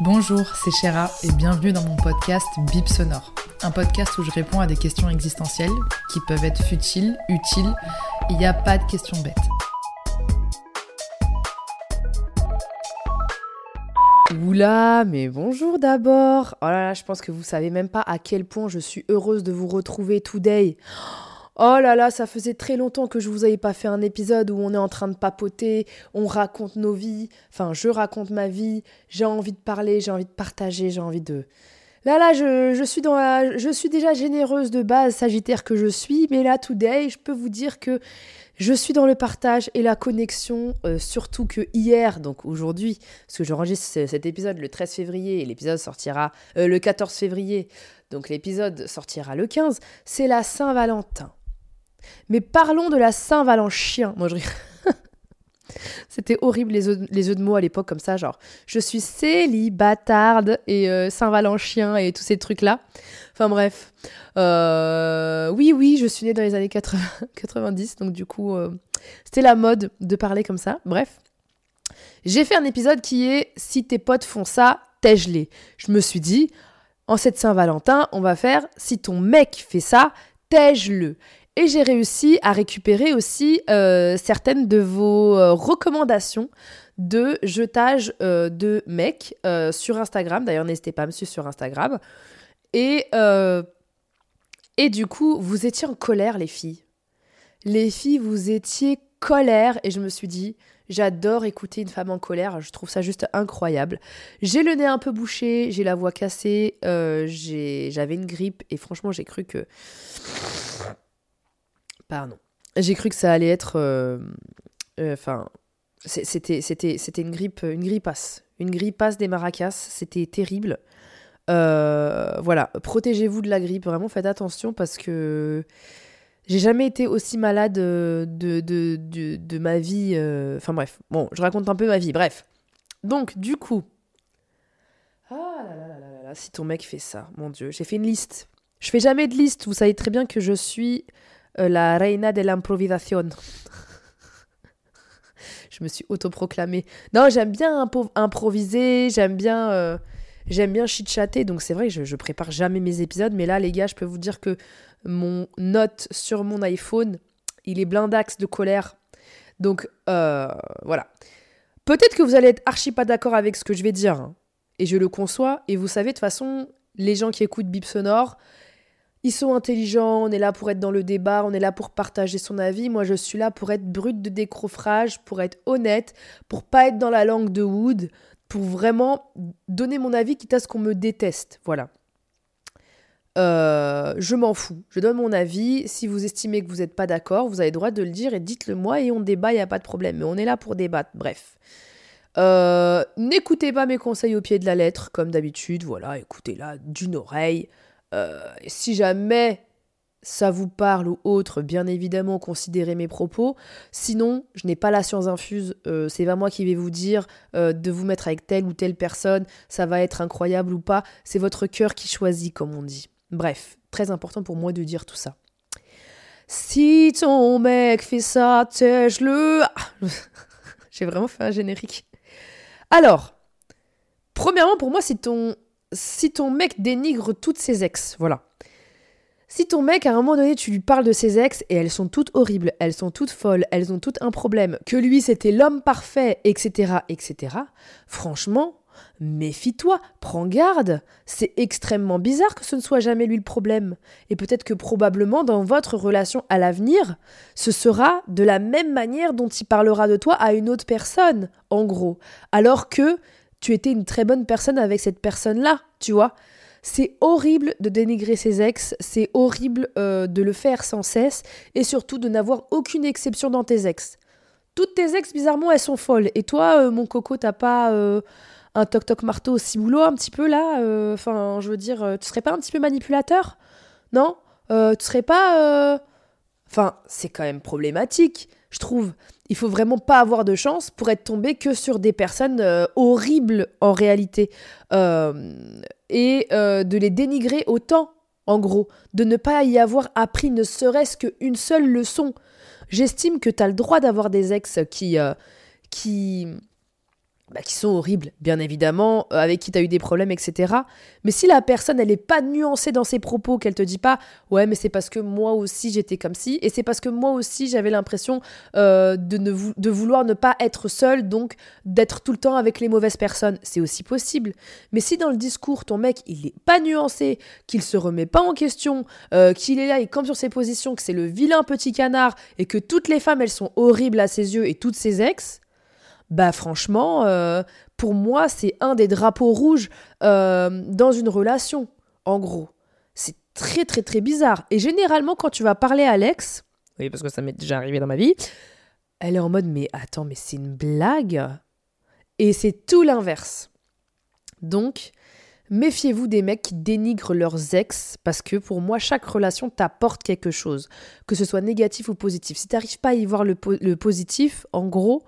Bonjour, c'est Chéra et bienvenue dans mon podcast Bip Sonore. Un podcast où je réponds à des questions existentielles qui peuvent être futiles, utiles. Il n'y a pas de questions bêtes. Oula, mais bonjour d'abord. Oh là là, je pense que vous savez même pas à quel point je suis heureuse de vous retrouver today. Là là, ça faisait très longtemps que je vous avais pas fait un épisode où on est en train de papoter, on raconte nos vies, enfin je raconte ma vie, j'ai envie de parler, j'ai envie de partager, j'ai envie de... Là là, je, je suis dans la- je suis déjà généreuse de base, sagittaire que je suis, mais là today, je peux vous dire que je suis dans le partage et la connexion, euh, surtout que hier, donc aujourd'hui, parce que j'enregistre ce- cet épisode le 13 février et l'épisode sortira euh, le 14 février, donc l'épisode sortira le 15, c'est la Saint-Valentin. Mais parlons de la Saint-Valentin. Moi, je. C'était horrible les œufs de mots à l'époque comme ça, genre je suis célibatarde et euh, Saint-Valentin et tous ces trucs-là. Enfin bref. Euh, oui, oui, je suis née dans les années 80 90, donc du coup, euh, c'était la mode de parler comme ça. Bref. J'ai fait un épisode qui est Si tes potes font ça, tège-les. Je me suis dit, en cette Saint-Valentin, on va faire Si ton mec fait ça, tège-le. Et j'ai réussi à récupérer aussi euh, certaines de vos euh, recommandations de jetage euh, de mecs sur Instagram. D'ailleurs, n'hésitez pas à me suivre sur Instagram. Et, et du coup, vous étiez en colère, les filles. Les filles, vous étiez colère. Et je me suis dit, j'adore écouter une femme en colère. Je trouve ça juste incroyable. J'ai le nez un peu bouché, j'ai la voix cassée, j'avais une grippe. Et franchement, j'ai cru que. Pardon. J'ai cru que ça allait être. euh, euh, Enfin. c'était, c'était, c'était une grippe, une grippasse. Une grippasse des maracas. C'était terrible. Euh, voilà. Protégez-vous de la grippe. Vraiment, faites attention parce que. J'ai jamais été aussi malade de, de, de, ma vie. Enfin bref, bon, je raconte un peu ma vie. Bref. Donc, du coup. Ah là là là là là là, si ton mec fait ça, mon Dieu. J'ai fait une liste. Je fais jamais de liste. Vous savez très bien que je suis la reina de l'improvisation. je me suis autoproclamée. Non, j'aime bien improviser, j'aime bien, euh, j'aime bien. Donc c'est vrai je prépare jamais mes épisodes, mais là, les gars, je peux vous dire que mon note sur mon iPhone, il est blindax de colère. Donc euh, voilà. Peut-être que vous allez être archi pas d'accord avec ce que je vais dire, hein. et je le conçois. Et vous savez, de toute façon, les gens qui écoutent Bip Sonore, ils sont intelligents, on est là pour être dans le débat, on est là pour partager son avis. Moi, je suis là pour être brute de décroffrage, pour être honnête, pour pas être dans la langue de Wood, pour vraiment donner mon avis, quitte à ce qu'on me déteste. Voilà. Euh, je m'en fous. Je donne mon avis. Si vous estimez que vous n'êtes pas d'accord, vous avez le droit de le dire et dites-le moi et on débat, il n'y a pas de problème. Mais on est là pour débattre. Bref. Euh, N'écoutez pas mes conseils au pied de la lettre, comme d'habitude. Voilà, écoutez-la d'une oreille. Euh, si jamais ça vous parle ou autre, bien évidemment, considérez mes propos. Sinon, je n'ai pas la science infuse. euh, c'est pas moi qui vais vous dire euh, de vous mettre avec telle ou telle personne. Ça va être incroyable ou pas. C'est votre cœur qui choisit, comme on dit. Bref, très important pour moi de dire tout ça. Si ton mec fait ça, tèche-le. Ah, J'ai vraiment fait un générique. Alors, premièrement, pour moi, si ton, si ton mec dénigre toutes ses ex, voilà. Si ton mec, à un moment donné, tu lui parles de ses ex et elles sont toutes horribles, elles sont toutes folles, elles ont toutes un problème, que lui c'était l'homme parfait, etc., etc., franchement, méfie-toi, prends garde. C'est extrêmement bizarre que ce ne soit jamais lui le problème. Et peut-être que probablement dans votre relation à l'avenir, ce sera de la même manière dont il parlera de toi à une autre personne, en gros. Alors que tu étais une très bonne personne avec cette personne-là, tu vois. C'est horrible de dénigrer ses ex, c'est horrible euh, de le faire sans cesse, et surtout de n'avoir aucune exception dans tes ex. Toutes tes ex, bizarrement, elles sont folles. Et toi, euh, mon coco, t'as pas euh, un toc-toc marteau au ciboulot un petit peu là Enfin, je veux dire, tu serais pas un petit peu manipulateur? Non? Tu serais pas... Enfin, c'est quand même problématique, je trouve. Il faut vraiment pas avoir de chance pour être tombé que sur des personnes horribles en réalité et euh, de les dénigrer autant, en gros, de ne pas y avoir appris ne serait-ce qu'une seule leçon. J'estime que tu as le droit d'avoir des ex qui, euh, qui, bah, qui sont horribles, bien évidemment, euh, avec qui tu as eu des problèmes, etc. Mais si la personne, elle n'est pas nuancée dans ses propos, qu'elle te dit pas, ouais, mais c'est parce que moi aussi j'étais comme si, et c'est parce que moi aussi j'avais l'impression euh, de, vouloir ne pas être seule, donc d'être tout le temps avec les mauvaises personnes, c'est aussi possible. Mais si dans le discours, ton mec, il n'est pas nuancé, qu'il se remet pas en question, euh, qu'il est là, il campe sur ses positions, que c'est le vilain petit canard, et que toutes les femmes, elles sont horribles à ses yeux, et toutes ses ex, bah franchement, euh, pour moi, c'est un des drapeaux rouges euh, dans une relation, en gros. C'est très très très bizarre. Et généralement, quand tu vas parler à Alex, oui, parce que ça m'est déjà arrivé dans ma vie, elle est en mode mais attends, mais c'est une blague. Et c'est tout l'inverse. Donc, méfiez-vous des mecs qui dénigrent leurs ex, parce que pour moi, chaque relation t'apporte quelque chose, que ce soit négatif ou positif. Si tu n'arrives pas à y voir le positif, en gros,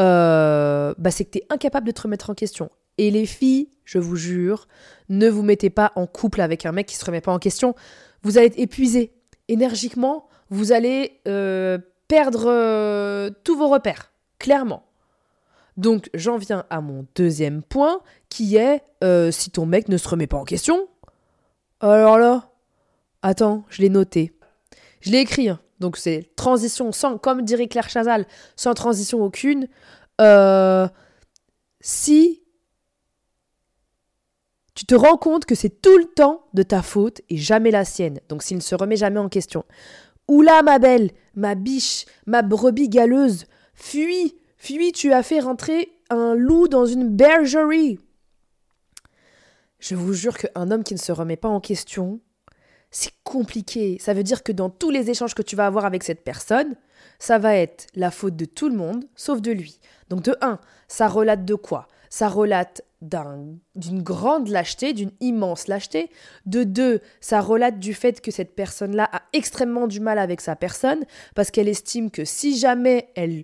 euh, bah c'est que tu es incapable de te remettre en question. Et les filles, je vous jure, ne vous mettez pas en couple avec un mec qui se remet pas en question. Vous allez être épuisé. Énergiquement, vous allez euh, perdre euh, tous vos repères, clairement. Donc j'en viens à mon deuxième point, qui est si ton mec ne se remet pas en question. Alors là, attends, je l'ai noté. Je l'ai écrit. Hein. Donc c'est transition sans, comme dirait Claire Chazal, sans transition aucune. Euh, si tu te rends compte que c'est tout le temps de ta faute et jamais la sienne, donc s'il ne se remet jamais en question. Oula ma belle, ma biche, ma brebis galeuse, fuis, fuis, tu as fait rentrer un loup dans une bergerie. Je vous jure qu'un homme qui ne se remet pas en question, c'est compliqué. Ça veut dire que dans tous les échanges que tu vas avoir avec cette personne, ça va être la faute de tout le monde, sauf de lui. Donc de un, ça relate de quoi? Ça relate d'une grande lâcheté, d'une immense lâcheté. De deux, ça relate du fait que cette personne-là a extrêmement du mal avec sa personne, parce qu'elle estime que si jamais elle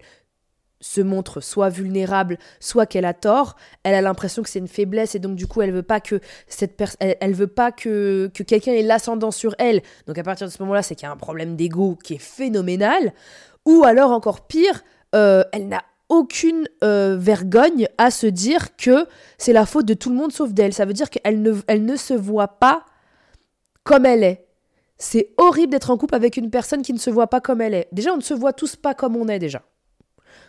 se montre soit vulnérable, soit qu'elle a tort, elle a l'impression que c'est une faiblesse et donc du coup elle veut pas que cette elle, veut pas que, que quelqu'un ait l'ascendant sur elle. Donc à partir de ce moment-là, c'est qu'il y a un problème d'ego qui est phénoménal. Ou alors encore pire, euh, elle n'a aucune euh, vergogne à se dire que c'est la faute de tout le monde sauf d'elle. Ça veut dire qu'elle ne, elle ne se voit pas comme elle est. C'est horrible d'être en couple avec une personne qui ne se voit pas comme elle est. Déjà, on ne se voit tous pas comme on est déjà.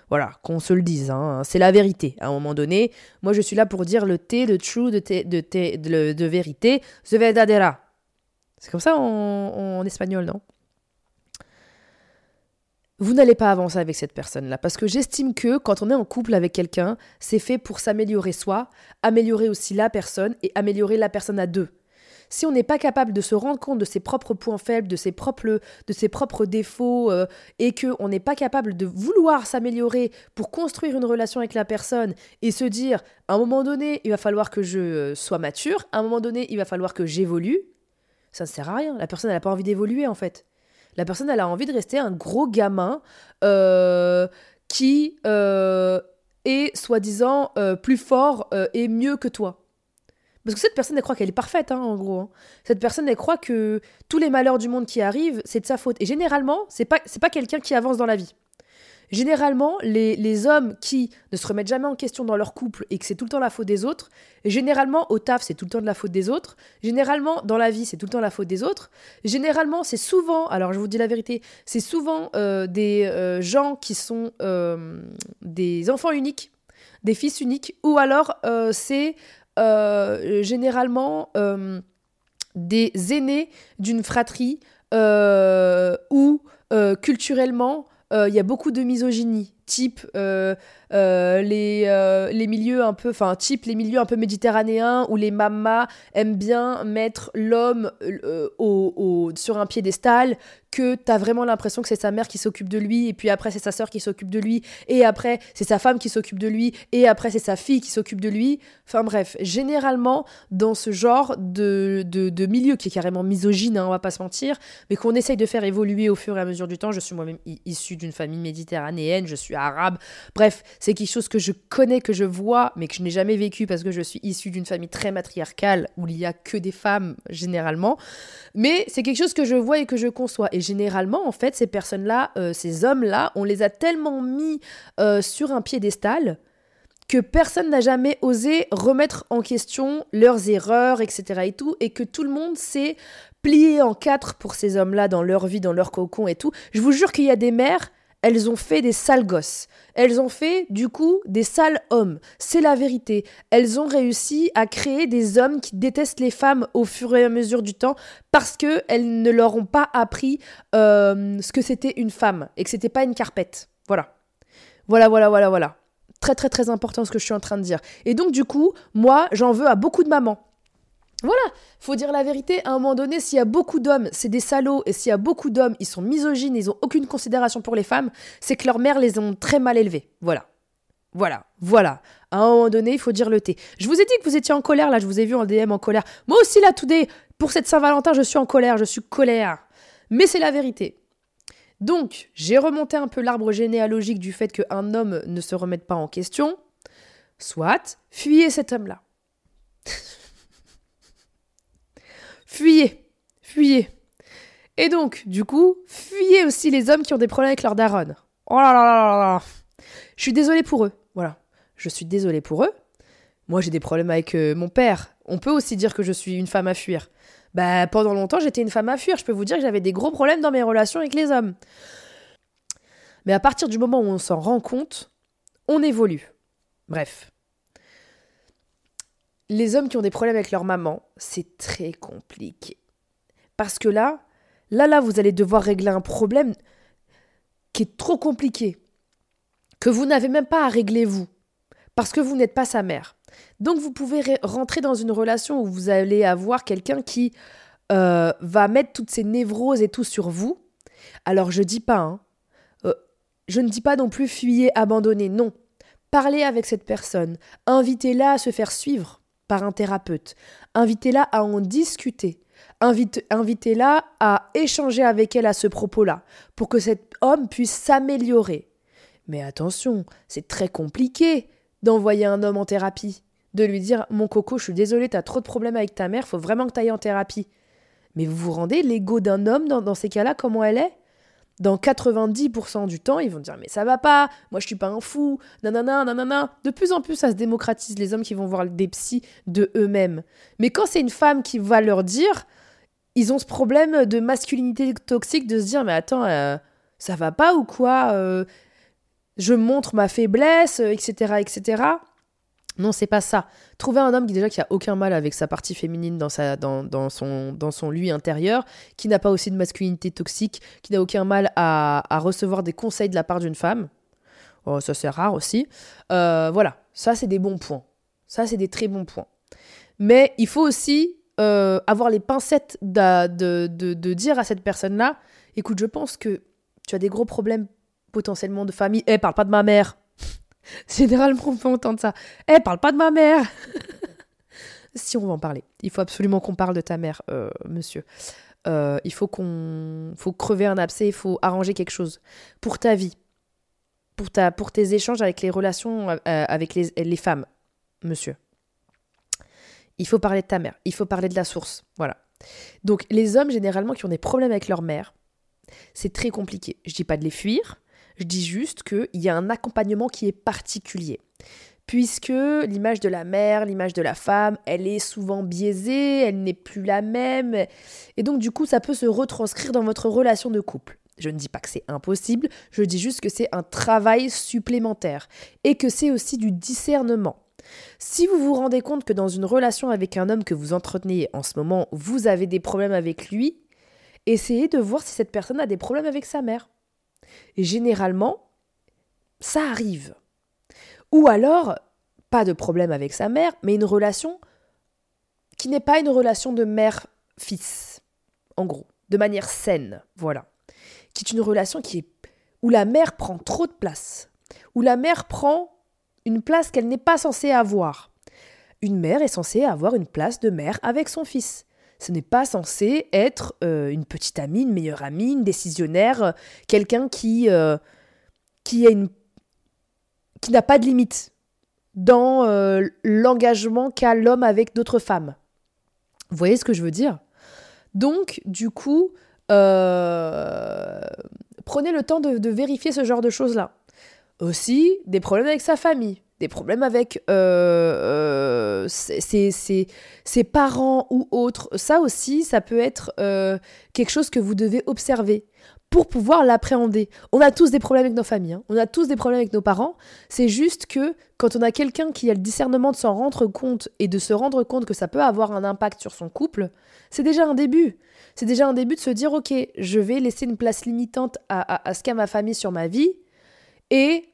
Voilà, qu'on se le dise, hein, c'est la vérité. À un moment donné, moi je suis là pour dire le T, le true de, de, de, vérité, the verdadera. C'est comme ça en, espagnol, non? Vous n'allez pas avancer avec cette personne-là. Parce que j'estime que quand on est en couple avec quelqu'un, c'est fait pour s'améliorer soi, améliorer aussi la personne et améliorer la personne à deux si on n'est pas capable de se rendre compte de ses propres points faibles, de ses propres, de ses propres défauts, euh, et qu'on n'est pas capable de vouloir s'améliorer pour construire une relation avec la personne et se dire, à un moment donné, il va falloir que je euh, sois mature, à un moment donné, il va falloir que j'évolue, ça ne sert à rien. La personne, n'a pas envie d'évoluer, en fait. La personne, elle a envie de rester un gros gamin euh, qui est, soi-disant, plus fort et mieux que toi. Parce que cette personne, elle croit qu'elle est parfaite, hein, en gros. Hein. Cette personne, elle croit que tous les malheurs du monde qui arrivent, c'est de sa faute. Et généralement, c'est pas, c'est pas quelqu'un qui avance dans la vie. Généralement, les, les, hommes qui ne se remettent jamais en question dans leur couple et que c'est tout le temps la faute des autres, généralement au taf, c'est tout le temps de la faute des autres, généralement dans la vie, c'est tout le temps la faute des autres, généralement, c'est souvent, alors je vous dis la vérité, c'est souvent euh, des euh, gens qui sont euh, des enfants uniques, des fils uniques, ou alors c'est généralement euh, des aînés d'une fratrie euh, où culturellement il y a beaucoup de misogynie. type euh, euh, les, euh, milieux un peu, méditerranéens où les mamas aiment bien mettre l'homme sur un piédestal, que t'as vraiment l'impression que c'est sa mère qui s'occupe de lui, et puis après c'est sa sœur qui s'occupe de lui, et après c'est sa femme qui s'occupe de lui, et après c'est sa fille qui s'occupe de lui. Enfin bref, généralement dans ce genre de, de, milieu qui est carrément misogyne, hein, on va pas se mentir, mais qu'on essaye de faire évoluer au fur et à mesure du temps. Je suis moi-même issue d'une famille méditerranéenne, je suis arabe. Bref, c'est quelque chose que je connais, que je vois, mais que je n'ai jamais vécu parce que je suis issue d'une famille très matriarcale où il y a que des femmes généralement. Mais c'est quelque chose que je vois et que je conçois. Généralement, en fait, ces personnes-là, euh, ces hommes-là, on les a tellement mis euh, sur un piédestal que personne n'a jamais osé remettre en question leurs erreurs, etc. et tout, et que tout le monde s'est plié en quatre pour ces hommes-là dans leur vie, dans leur cocon et tout. Je vous jure qu'il y a des mères, elles ont fait des sales gosses. Elles ont fait, du coup, des sales hommes. C'est la vérité. Elles ont réussi à créer des hommes qui détestent les femmes au fur et à mesure du temps parce qu'elles ne leur ont pas appris euh, ce que c'était une femme et que c'était pas une carpette. Voilà. Voilà, voilà, voilà, voilà très très très important ce que je suis en train de dire. Et donc du coup, moi, j'en veux à beaucoup de mamans. Voilà, faut dire la vérité, à un moment donné, s'il y a beaucoup d'hommes, c'est des salauds, et s'il y a beaucoup d'hommes, ils sont misogynes, ils ont aucune considération pour les femmes, c'est que leurs mères les ont très mal élevés. Voilà. Voilà, voilà. À un moment donné, il faut dire le thé. Je vous ai dit que vous étiez en colère, là, je vous ai vu en DM en colère. Moi aussi, là, tout pour cette Saint-Valentin, je suis en colère, je suis colère. Mais c'est la vérité. Donc, j'ai remonté un peu l'arbre généalogique du fait qu'un homme ne se remette pas en question. Soit, fuyez cet homme-là. fuyez, fuyez. Et donc, du coup, fuyez aussi les hommes qui ont des problèmes avec leur daronne. Oh là là là là là. Je suis désolée pour eux. Voilà. Je suis désolée pour eux. Moi, j'ai des problèmes avec euh, mon père. On peut aussi dire que je suis une femme à fuir. Bah, pendant longtemps, j'étais une femme à fuir. Je peux vous dire que j'avais des gros problèmes dans mes relations avec les hommes. Mais à partir du moment où on s'en rend compte, on évolue. Bref. Les hommes qui ont des problèmes avec leur maman, c'est très compliqué. Parce que là, là, là, vous allez devoir régler un problème qui est trop compliqué. Que vous n'avez même pas à régler vous. Parce que vous n'êtes pas sa mère. Donc vous pouvez rentrer dans une relation où vous allez avoir quelqu'un qui euh, va mettre toutes ses névroses et tout sur vous. Alors je dis pas, hein, euh, je ne dis pas non plus fuyez, abandonnez, non. Parlez avec cette personne, invitez-la à se faire suivre par un thérapeute, invitez-la à en discuter, invitez-la à échanger avec elle à ce propos-là, pour que cet homme puisse s'améliorer. Mais attention, c'est très compliqué d'envoyer un homme en thérapie de lui dire Mon coco, je suis désolé, t'as trop de problèmes avec ta mère, faut vraiment que t'ailles en thérapie. Mais vous vous rendez l'ego d'un homme dans, ces cas-là, comment elle est? Dans 90% du temps, ils vont dire Mais ça va pas, moi je suis pas un fou, nanana, nanana. De plus en plus, ça se démocratise les hommes qui vont voir des psys de eux-mêmes. Mais quand c'est une femme qui va leur dire, ils ont ce problème de masculinité toxique de se dire Mais attends, euh, ça va pas ou quoi euh, Je montre ma faiblesse, etc., etc. Non, c'est pas ça. Trouver un homme qui déjà qui a aucun mal avec sa partie féminine dans, sa, dans, dans, son, dans son lui intérieur, qui n'a pas aussi de masculinité toxique, qui n'a aucun mal à, recevoir des conseils de la part d'une femme. Oh, ça c'est rare aussi. Euh, voilà, ça c'est des bons points. Ça c'est des très bons points. Mais il faut aussi euh, avoir les pincettes de, de, de, dire à cette personne-là, écoute, je pense que tu as des gros problèmes potentiellement de famille. Eh, parle pas de ma mère. Généralement, on peut entendre ça. Eh, parle pas de ma mère Si on va en parler. Il faut absolument qu'on parle de ta mère, euh, monsieur. Euh, il faut qu'on faut crever un abcès, il faut arranger quelque chose pour ta vie, pour, ta, pour tes échanges avec les relations euh, avec les, les femmes, monsieur. Il faut parler de ta mère, il faut parler de la source, voilà. Donc les hommes généralement qui ont des problèmes avec leur mère, c'est très compliqué. Je dis pas de les fuir, je dis juste qu'il y a un accompagnement qui est particulier. Puisque l'image de la mère, l'image de la femme, elle est souvent biaisée, elle n'est plus la même. Et donc du coup, ça peut se retranscrire dans votre relation de couple. Je ne dis pas que c'est impossible, je dis juste que c'est un travail supplémentaire et que c'est aussi du discernement. Si vous vous rendez compte que dans une relation avec un homme que vous entretenez en ce moment, vous avez des problèmes avec lui, essayez de voir si cette personne a des problèmes avec sa mère. Et généralement, Ça arrive. Ou alors, pas de problème avec sa mère, mais une relation qui n'est pas une relation de mère-fils, en gros, de manière saine, voilà. Qui est une relation qui est où la mère prend trop de place, où la mère prend une place qu'elle n'est pas censée avoir. Une mère est censée avoir une place de mère avec son fils. Ce n'est pas censé être euh, une petite amie, une meilleure amie, une décisionnaire, euh, quelqu'un qui, euh, qui, une, qui n'a pas de limite dans l'engagement qu'a l'homme avec d'autres femmes. Vous voyez ce que je veux dire? Donc, du coup, prenez le temps de, vérifier ce genre de choses-là. Aussi, des problèmes avec sa famille, des problèmes avec euh, euh, ses, parents ou autres. Ça aussi, ça peut être euh, quelque chose que vous devez observer pour pouvoir l'appréhender. On a tous des problèmes avec nos familles, hein. on a tous des problèmes avec nos parents. C'est juste que quand on a quelqu'un qui a le discernement de s'en rendre compte et de se rendre compte que ça peut avoir un impact sur son couple, c'est déjà un début c'est déjà un début de se dire, ok, je vais laisser une place limitante à, ce qu'a ma famille sur ma vie et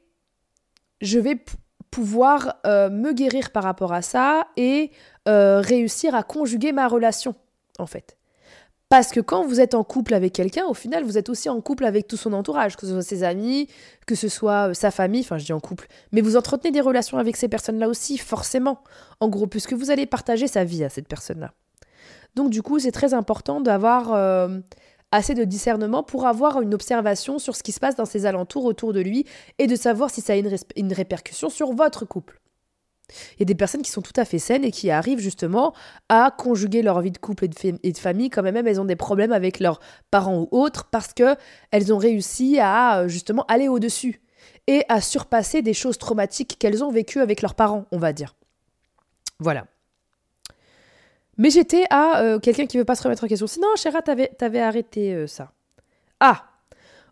je vais pouvoir euh, me guérir par rapport à ça et euh, réussir à conjuguer ma relation, en fait. Parce que quand vous êtes en couple avec quelqu'un, au final, vous êtes aussi en couple avec tout son entourage, que ce soit ses amis, que ce soit euh, sa famille, enfin je dis en couple, mais vous entretenez des relations avec ces personnes-là aussi, forcément. En gros, puisque vous allez partager sa vie à cette personne-là. Donc du coup, c'est très important d'avoir assez de discernement pour avoir une observation sur ce qui se passe dans ses alentours autour de lui et de savoir si ça a une, répercussion sur votre couple. Il y a des personnes qui sont tout à fait saines et qui arrivent justement à conjuguer leur vie de couple et de, famille quand même elles ont des problèmes avec leurs parents ou autres parce que elles ont réussi à justement aller au-dessus et à surpasser des choses traumatiques qu'elles ont vécues avec leurs parents, on va dire. Voilà. Mais j'étais à euh, quelqu'un qui veut pas se remettre en question. Sinon, Chéra, t'avais, arrêté euh, ça. Ah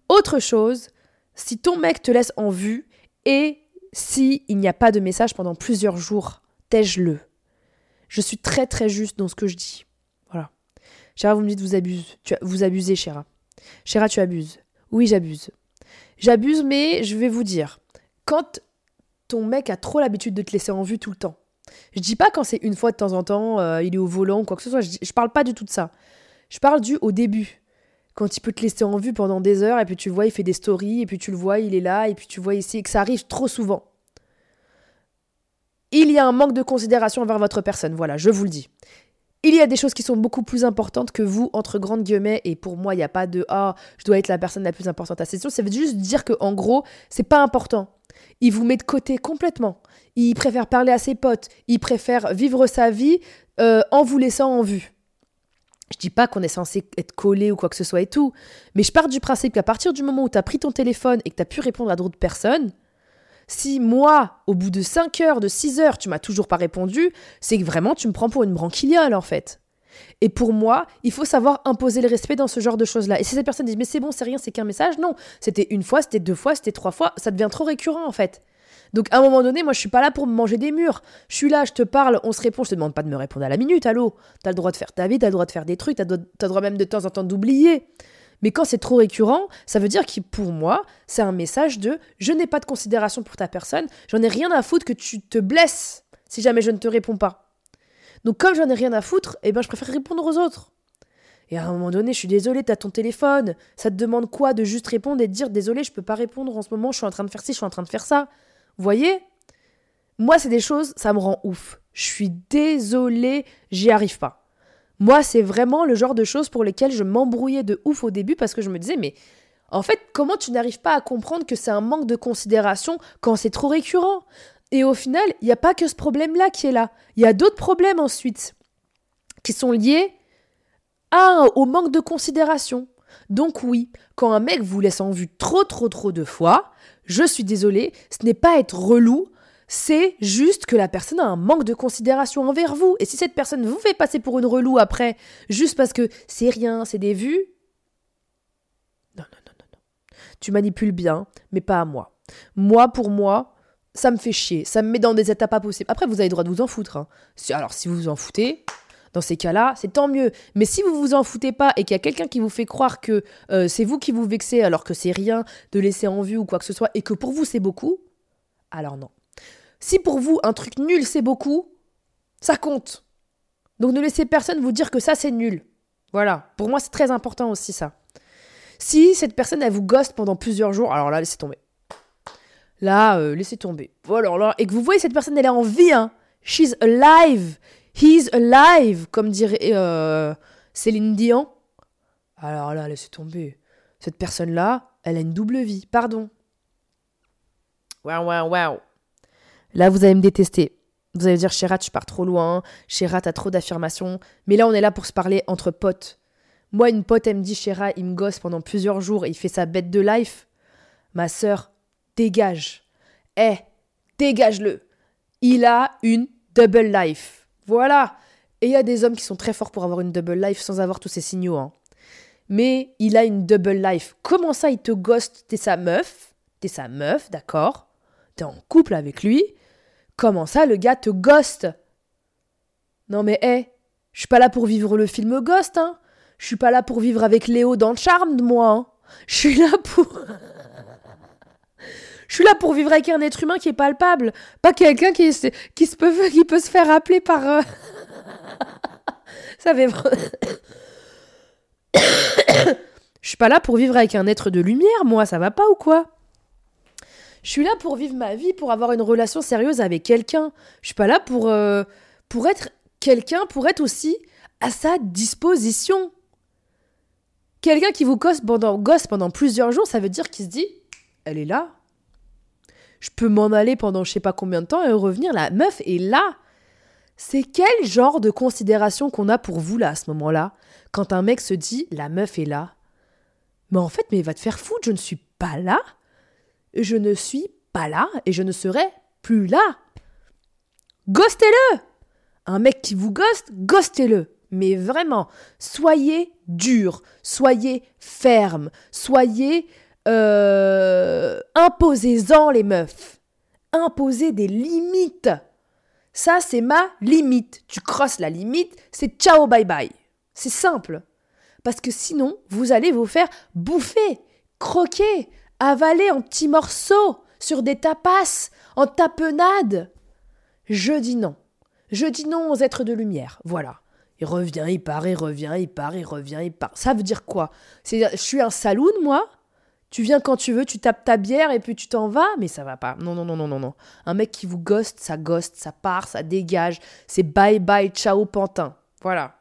Autre chose, si ton mec te laisse en vue et si il n'y a pas de message pendant plusieurs jours, tège-le. Je suis très très juste dans ce que je dis. Voilà. Chéra, vous me dites vous abusez. Tu, vous abusez, Chéra. Chéra, tu abuses. Oui, j'abuse. J'abuse, mais je vais vous dire, quand ton mec a trop l'habitude de te laisser en vue tout le temps, je dis pas quand c'est une fois de temps en temps, euh, il est au volant ou quoi que ce soit. Je, je, parle pas du tout de ça. Je parle du au début. Quand il peut te laisser en vue pendant des heures et puis tu le vois, il fait des stories et puis tu le vois, il est là et puis tu vois ici et que ça arrive trop souvent. Il y a un manque de considération envers votre personne, voilà, je vous le dis. Il y a des choses qui sont beaucoup plus importantes que vous, entre grandes guillemets, et pour moi, il n'y a pas de Ah, je dois être la personne la plus importante à cette session. Ça veut juste dire que, en gros, c'est pas important. Il vous met de côté complètement. Il préfère parler à ses potes. Il préfère vivre sa vie euh, en vous laissant en vue. Je dis pas qu'on est censé être collé ou quoi que ce soit et tout, mais je pars du principe qu'à partir du moment où tu as pris ton téléphone et que tu as pu répondre à d'autres personnes, si moi, au bout de 5 heures, de 6 heures, tu m'as toujours pas répondu, c'est que vraiment tu me prends pour une branquillole en fait. Et pour moi, il faut savoir imposer le respect dans ce genre de choses-là. Et si ces personnes disent mais c'est bon, c'est rien, c'est qu'un message, non, c'était une fois, c'était deux fois, c'était trois fois, ça devient trop récurrent en fait. Donc à un moment donné, moi je suis pas là pour me manger des murs. Je suis là, je te parle, on se répond, je te demande pas de me répondre à la minute, allô. T'as le droit de faire ta vie, t'as le droit de faire des trucs, t'as le droit même de temps en temps d'oublier. Mais quand c'est trop récurrent, ça veut dire que pour moi, c'est un message de je n'ai pas de considération pour ta personne, j'en ai rien à foutre que tu te blesses si jamais je ne te réponds pas. Donc comme j'en ai rien à foutre, eh ben je préfère répondre aux autres. Et à un moment donné, je suis désolée, t'as ton téléphone. Ça te demande quoi de juste répondre et de dire désolé, je peux pas répondre en ce moment, je suis en train de faire ci, je suis en train de faire ça. Vous voyez? Moi, c'est des choses, ça me rend ouf. Je suis désolée, j'y arrive pas. Moi, c'est vraiment le genre de choses pour lesquelles je m'embrouillais de ouf au début parce que je me disais, mais en fait, comment tu n'arrives pas à comprendre que c'est un manque de considération quand c'est trop récurrent? Et au final, il n'y a pas que ce problème-là qui est là. Il y a d'autres problèmes ensuite qui sont liés à, au manque de considération. Donc oui, quand un mec vous laisse en vue trop trop trop de fois, je suis désolée, ce n'est pas être relou, c'est juste que la personne a un manque de considération envers vous. Et si cette personne vous fait passer pour une relou après, juste parce que c'est rien, c'est des vues, non, non, non, non, non. Tu manipules bien, mais pas à moi. Moi, pour moi, ça me fait chier, ça me met dans des états pas possibles. Après, vous avez le droit de vous en foutre. Hein. Alors, si vous vous en foutez, Dans ces cas-là, c'est tant mieux. Mais si vous vous en foutez pas et qu'il y a quelqu'un qui vous fait croire que euh, c'est vous qui vous vexez alors que c'est rien de laisser en vue ou quoi que ce soit et que pour vous c'est beaucoup, alors non. Si pour vous un truc nul c'est beaucoup, ça compte. Donc ne laissez personne vous dire que ça c'est nul. Voilà, pour moi c'est très important aussi ça. Si cette personne elle vous ghost pendant plusieurs jours, alors là laissez tomber. Là, euh, laissez tomber. Voilà, là, et que vous voyez cette personne elle est en vie, hein. She's alive. He's alive, comme dirait euh, Céline Dion. Alors là, laissez tomber. Cette personne-là, elle a une double vie. Pardon. Waouh, waouh, waouh. Là, vous allez me détester. Vous allez dire, Chérat, je pars trop loin. Chérat, t'as trop d'affirmations. Mais là, on est là pour se parler entre potes. Moi, une pote, elle me dit, Chérat, il me gosse pendant plusieurs jours et il fait sa bête de life. Ma sœur, dégage. Eh, dégage-le. Il a une double life. Voilà. Et il y a des hommes qui sont très forts pour avoir une double life sans avoir tous ces signaux. Hein. Mais il a une double life. Comment ça, il te ghost? T'es sa meuf? T'es sa meuf, d'accord T'es en couple avec lui? Comment ça, le gars te ghost? Non mais hé, hey, je suis pas là pour vivre le film Ghost, hein. Je suis pas là pour vivre avec Léo dans le charme de moi. Hein. Je suis là pour. Je suis là pour vivre avec un être humain qui est palpable, pas quelqu'un qui, qui, se peut, qui peut se faire appeler par. Euh, ça fait. Je suis pas là pour vivre avec un être de lumière, moi, ça va pas ou quoi? Je suis là pour vivre ma vie, pour avoir une relation sérieuse avec quelqu'un. Je suis pas là pour, euh, pour être quelqu'un, pour être aussi à sa disposition. Quelqu'un qui vous gosse pendant, gosse pendant plusieurs jours, ça veut dire qu'il se dit elle est là, je peux m'en aller pendant je sais pas combien de temps et revenir. La meuf est là. C'est quel genre de considération qu'on a pour vous là à ce moment-là? Quand un mec se dit la meuf est là Mais en fait, mais va te faire foutre, je ne suis pas là. Je ne suis pas là et je ne serai plus là. Ghostez-le Un mec qui vous ghost, ghostez-le mais vraiment, soyez dur, soyez ferme, soyez euh, imposez-en les meufs. Imposez des limites. Ça, c'est ma limite. Tu crosses la limite, c'est ciao, bye bye. C'est simple. Parce que sinon, vous allez vous faire bouffer, croquer, avaler en petits morceaux, sur des tapas, en tapenade. Je dis non. Je dis non aux êtres de lumière. Voilà. Il revient, il part, il revient, il part, il revient, il part. Ça veut dire quoi? C'est je suis un saloon, moi tu viens quand tu veux, tu tapes ta bière et puis tu t'en vas, mais ça va pas. Non, non, non, non, non, non. Un mec qui vous ghost, ça ghost, ça part, ça dégage. C'est bye bye, ciao, pantin. Voilà.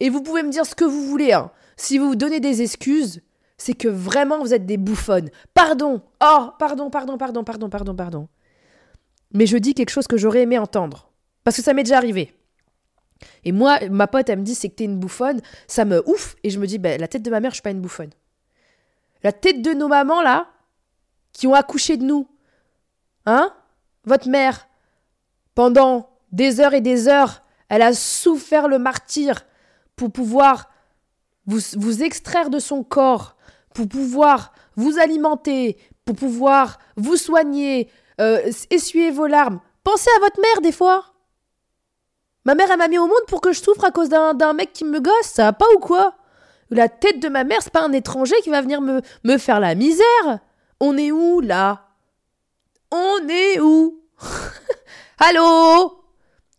Et vous pouvez me dire ce que vous voulez. Hein. Si vous vous donnez des excuses, c'est que vraiment vous êtes des bouffonnes. Pardon. Oh, pardon, pardon, pardon, pardon, pardon, pardon. Mais je dis quelque chose que j'aurais aimé entendre. Parce que ça m'est déjà arrivé. Et moi, ma pote, elle me dit c'est que t'es une bouffonne. Ça me ouf. Et je me dis, ben, la tête de ma mère, je suis pas une bouffonne. La tête de nos mamans, là, qui ont accouché de nous. Hein? Votre mère, pendant des heures et des heures, elle a souffert le martyr pour pouvoir vous, extraire de son corps, pour pouvoir vous alimenter, pour pouvoir vous soigner, euh, essuyer vos larmes. Pensez à votre mère des fois. Ma mère, elle m'a mis au monde pour que je souffre à cause d'un mec qui me gosse, ça va pas ou quoi? La tête de ma mère, c'est pas un étranger qui va venir me, faire la misère. On est où là? On est où? Allô?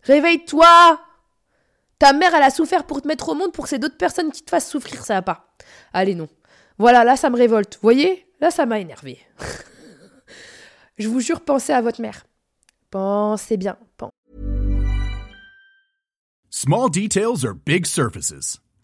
Réveille-toi Ta mère, elle a souffert pour te mettre au monde pour que c'est d'autres personnes qui te fassent souffrir, ça va pas. Allez, non. Voilà, là, ça me révolte. Vous voyez? Là, ça m'a énervé. Je vous jure, pensez à votre mère. Pensez bien. Small details are big surfaces.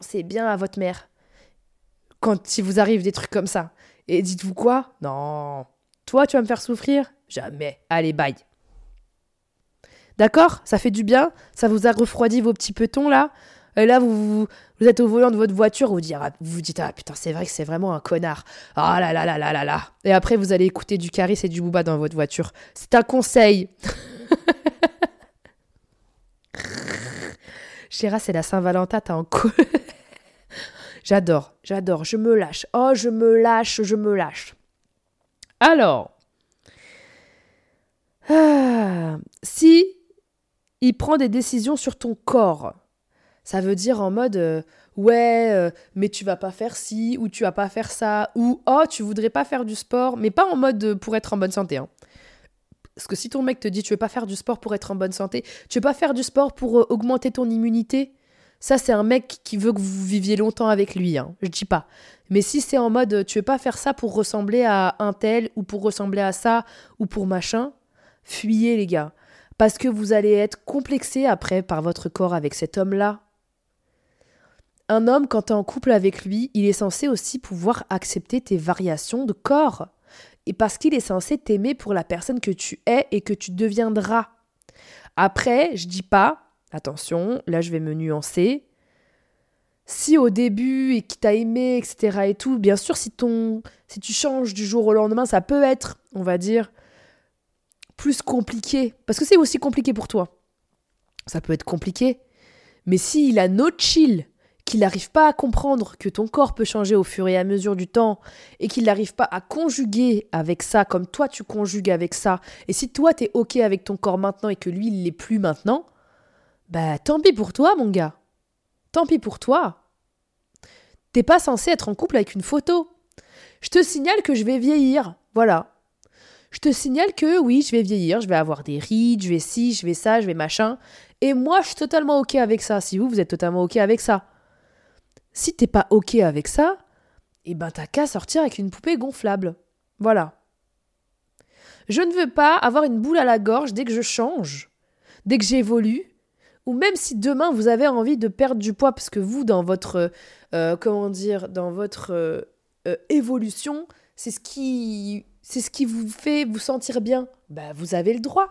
c'est bien à votre mère. Quand si vous arrive des trucs comme ça. Et dites-vous quoi? Non. Toi, tu vas me faire souffrir? Jamais. Allez, bye. D'accord? Ça fait du bien? Ça vous a refroidi vos petits petons là? Et là, vous, vous, êtes au volant de votre voiture, vous, vous vous dites Ah putain, c'est vrai que c'est vraiment un connard. Ah là là là là là là. Et après, vous allez écouter du Caris et du Booba dans votre voiture. C'est un conseil. Chéra, c'est la Saint-Valentin, t'as un J'adore, j'adore, je me lâche. Oh, je me lâche, je me lâche. Alors, ah, si il prend des décisions sur ton corps, ça veut dire en mode euh, ouais, euh, mais tu vas pas faire ci ou tu vas pas faire ça ou oh, tu voudrais pas faire du sport, mais pas en mode euh, pour être en bonne santé. Hein. Parce que si ton mec te dit tu veux pas faire du sport pour être en bonne santé, tu veux pas faire du sport pour augmenter ton immunité, ça c'est un mec qui veut que vous viviez longtemps avec lui, hein. je dis pas. Mais si c'est en mode tu veux pas faire ça pour ressembler à un tel ou pour ressembler à ça ou pour machin, fuyez les gars. Parce que vous allez être complexé après par votre corps avec cet homme-là un homme, quand tu es en couple avec lui, il est censé aussi pouvoir accepter tes variations de corps. Et parce qu'il est censé t'aimer pour la personne que tu es et que tu deviendras. Après, je dis pas, attention, là je vais me nuancer. Si au début et qu'il t'a aimé, etc. et tout, bien sûr, si ton, si tu changes du jour au lendemain, ça peut être, on va dire, plus compliqué. Parce que c'est aussi compliqué pour toi. Ça peut être compliqué. Mais s'il a no chill qu'il n'arrive pas à comprendre que ton corps peut changer au fur et à mesure du temps et qu'il n'arrive pas à conjuguer avec ça comme toi tu conjugues avec ça, et si toi t'es ok avec ton corps maintenant et que lui il l'est plus maintenant, bah tant pis pour toi mon gars. Tant pis pour toi. T'es pas censé être en couple avec une photo. Je te signale que je vais vieillir. Voilà. Je te signale que oui, je vais vieillir, je vais avoir des rides, je vais ci, je vais ça, je vais machin. Et moi, je suis totalement ok avec ça. Si vous, vous êtes totalement ok avec ça. Si t'es pas OK avec ça, eh ben t'as qu'à sortir avec une poupée gonflable. Voilà. Je ne veux pas avoir une boule à la gorge dès que je change, dès que j'évolue, ou même si demain vous avez envie de perdre du poids parce que vous, dans votre, euh, comment dire, dans votre euh, euh, évolution, c'est ce qui, c'est ce qui vous fait vous sentir bien. Ben, vous avez le droit.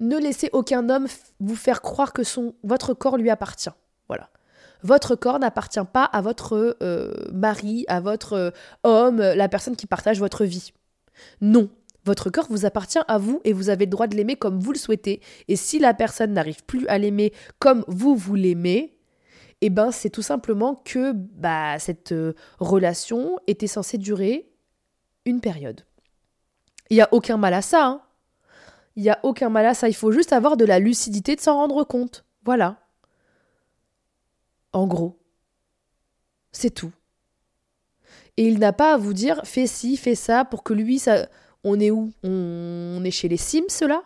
Ne laissez aucun homme vous faire croire que son, votre corps lui appartient. Voilà. Votre corps n'appartient pas à votre euh, mari, à votre euh, homme, la personne qui partage votre vie. Non, votre corps vous appartient à vous et vous avez le droit de l'aimer comme vous le souhaitez. Et si la personne n'arrive plus à l'aimer comme vous vous l'aimez, eh ben c'est tout simplement que bah, cette euh, relation était censée durer une période. Il n'y a aucun mal à ça. Hein. Il n'y a aucun mal à ça. Il faut juste avoir de la lucidité de s'en rendre compte. Voilà. En gros. C'est tout. Et il n'a pas à vous dire fais ci, fais ça pour que lui, ça. On est où? On est chez les Sims là?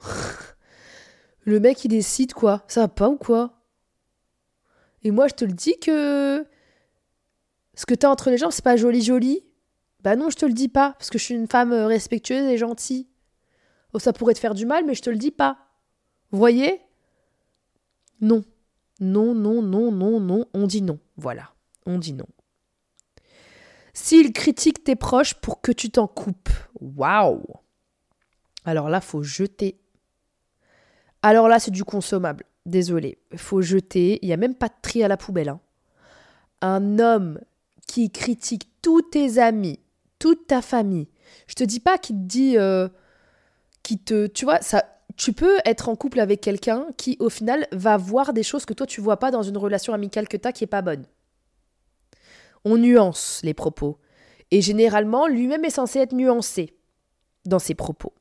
Le mec il décide quoi? Ça va pas ou quoi? Et moi je te le dis que. Ce que t'as entre les jambes, c'est pas joli joli Bah non, je te le dis pas, parce que je suis une femme respectueuse et gentille. Oh, ça pourrait te faire du mal, mais je te le dis pas. Vous voyez? Non. Non, non, non, non, non, on dit non. Voilà, on dit non. S'il critique tes proches pour que tu t'en coupes, waouh Alors là, faut jeter. Alors là, c'est du consommable. Désolé, faut jeter. Il n'y a même pas de tri à la poubelle. Hein. Un homme qui critique tous tes amis, toute ta famille. Je te dis pas qu'il te dit, euh, te, tu vois, ça, tu peux être en couple avec quelqu'un qui, au final, va voir des choses que toi, tu vois pas dans une relation amicale que tu as qui est pas bonne. On nuance les propos. Et généralement, lui-même est censé être nuancé dans ses propos.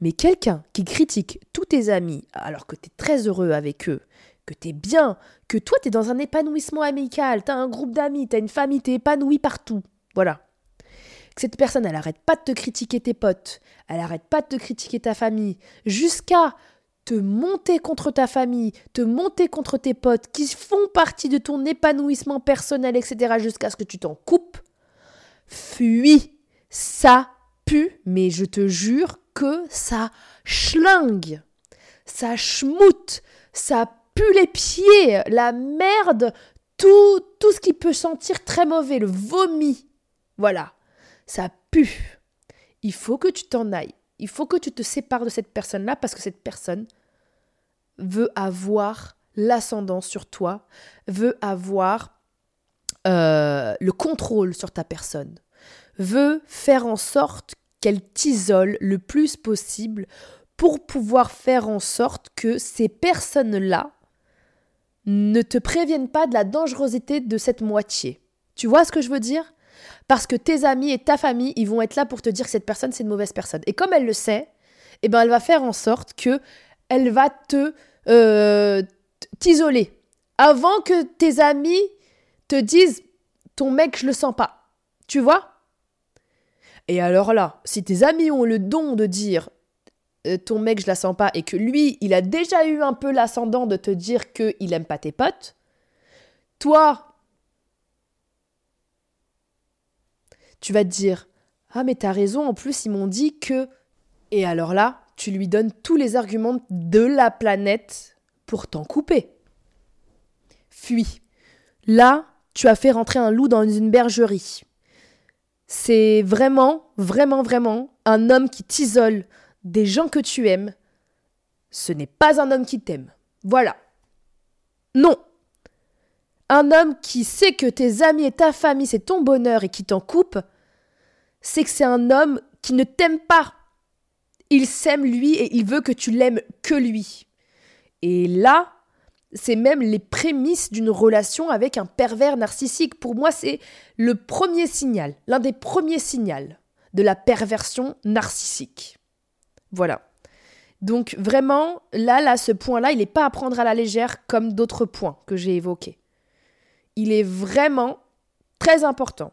Mais quelqu'un qui critique tous tes amis alors que tu es très heureux avec eux, que tu es bien, que toi tu es dans un épanouissement amical, tu as un groupe d'amis, tu as une famille, tu es épanoui partout. Voilà cette personne, elle arrête pas de te critiquer tes potes, elle arrête pas de te critiquer ta famille, jusqu'à te monter contre ta famille, te monter contre tes potes qui font partie de ton épanouissement personnel, etc., jusqu'à ce que tu t'en coupes, fuis. Ça pue, mais je te jure que ça schlingue, ça schmoute, ça pue les pieds, la merde, tout, tout ce qui peut sentir très mauvais, le vomi. Voilà ça pue. Il faut que tu t'en ailles. Il faut que tu te sépares de cette personne-là parce que cette personne veut avoir l'ascendance sur toi, veut avoir euh, le contrôle sur ta personne, veut faire en sorte qu'elle t'isole le plus possible pour pouvoir faire en sorte que ces personnes-là ne te préviennent pas de la dangerosité de cette moitié. Tu vois ce que je veux dire? Parce que tes amis et ta famille, ils vont être là pour te dire que cette personne, c'est une mauvaise personne. Et comme elle le sait, eh ben, elle va faire en sorte que elle va te euh, t'isoler. Avant que tes amis te disent ton mec, je le sens pas. Tu vois? Et alors là, si tes amis ont le don de dire euh, ton mec, je la sens pas, et que lui, il a déjà eu un peu l'ascendant de te dire qu'il aime pas tes potes, toi, tu vas te dire Ah, mais t'as raison, en plus, ils m'ont dit que. Et alors là, tu lui donnes tous les arguments de la planète pour t'en couper. Fuis. Là, tu as fait rentrer un loup dans une bergerie. C'est vraiment, vraiment, vraiment un homme qui t'isole des gens que tu aimes, ce n'est pas un homme qui t'aime. Voilà. Non. Un homme qui sait que tes amis et ta famille, c'est ton bonheur et qui t'en coupe, c'est que c'est un homme qui ne t'aime pas. Il s'aime lui et il veut que tu l'aimes que lui. Et là, c'est même les prémices d'une relation avec un pervers narcissique. Pour moi, c'est le premier signal, l'un des premiers signaux de la perversion narcissique. Voilà. Donc vraiment, là, là, ce point-là, il n'est pas à prendre à la légère comme d'autres points que j'ai évoqués. Il est vraiment très important.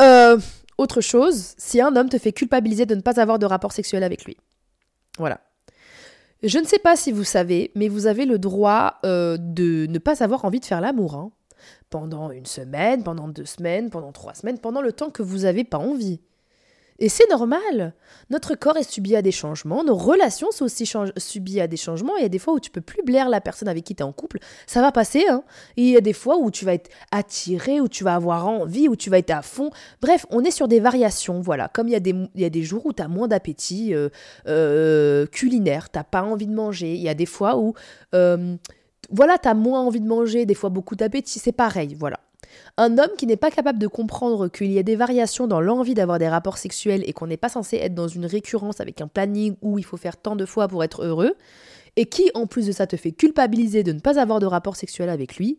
Euh, autre chose, si un homme te fait culpabiliser de ne pas avoir de rapport sexuel avec lui. Voilà. Je ne sais pas si vous savez, mais vous avez le droit euh, de ne pas avoir envie de faire l'amour. Hein pendant une semaine, pendant deux semaines, pendant trois semaines, pendant le temps que vous n'avez pas envie. Et c'est normal. Notre corps est subi à des changements, nos relations sont aussi subies à des changements. Il y a des fois où tu peux plus blaire la personne avec qui tu es en couple, ça va passer. Hein. Il y a des fois où tu vas être attiré, où tu vas avoir envie, où tu vas être à fond. Bref, on est sur des variations, voilà. Comme il y a des, jours où tu as moins d'appétit euh, euh, culinaire, tu pas envie de manger. Il y a des fois où... Euh, voilà, t'as moins envie de manger, des fois beaucoup d'appétit, c'est pareil, voilà. Un homme qui n'est pas capable de comprendre qu'il y a des variations dans l'envie d'avoir des rapports sexuels et qu'on n'est pas censé être dans une récurrence avec un planning où il faut faire tant de fois pour être heureux, et qui en plus de ça te fait culpabiliser de ne pas avoir de rapport sexuel avec lui,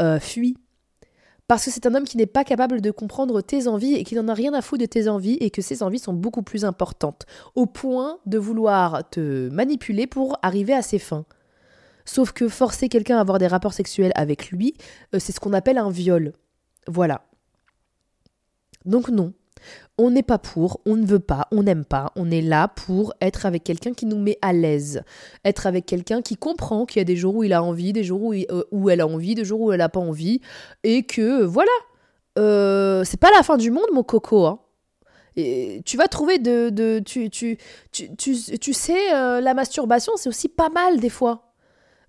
euh, fuis. Parce que c'est un homme qui n'est pas capable de comprendre tes envies et qui n'en a rien à foutre de tes envies et que ses envies sont beaucoup plus importantes, au point de vouloir te manipuler pour arriver à ses fins. Sauf que forcer quelqu'un à avoir des rapports sexuels avec lui, euh, c'est ce qu'on appelle un viol. Voilà. Donc non, on n'est pas pour, on ne veut pas, on n'aime pas, on est là pour être avec quelqu'un qui nous met à l'aise, être avec quelqu'un qui comprend qu'il y a des jours où il a envie, des jours où, euh, où elle a envie, des jours où elle n'a pas envie, et que voilà, euh, c'est pas la fin du monde mon coco. Hein. Et tu vas trouver de... de tu, tu, tu, tu, sais, la masturbation c'est aussi pas mal des fois.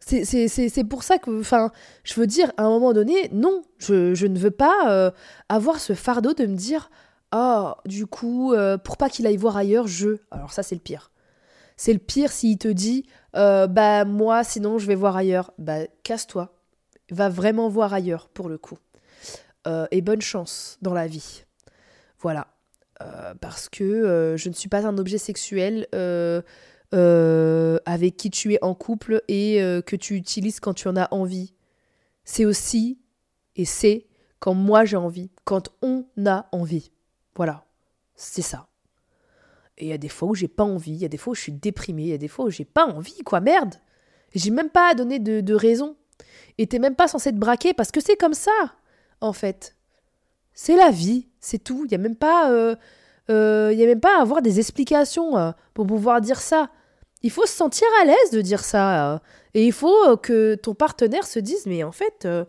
C'est pour ça que, enfin, je veux dire, à un moment donné, non, je, ne veux pas euh, avoir ce fardeau de me dire, ah, du coup, euh, pour pas qu'il aille voir ailleurs, je. Alors ça, c'est le pire. C'est le pire s'il te dit, euh, bah moi, sinon, je vais voir ailleurs. Bah, casse-toi. Va vraiment voir ailleurs, pour le coup. et bonne chance dans la vie. Voilà. parce que je ne suis pas un objet sexuel euh, avec qui tu es en couple et euh, que tu utilises quand tu en as envie. C'est aussi, et c'est quand moi j'ai envie, quand on a envie. Voilà, c'est ça. Et il y a des fois où j'ai pas envie, il y a des fois où je suis déprimée, il y a des fois où j'ai pas envie, quoi, merde. J'ai même pas à donner de, raison. Et t'es même pas censé te braquer parce que c'est comme ça, en fait. C'est la vie, c'est tout. Il y a même pas, euh, il y a même pas à avoir des explications pour pouvoir dire ça. Il faut se sentir à l'aise de dire ça. Euh, et il faut euh, que ton partenaire se dise, mais en fait, euh,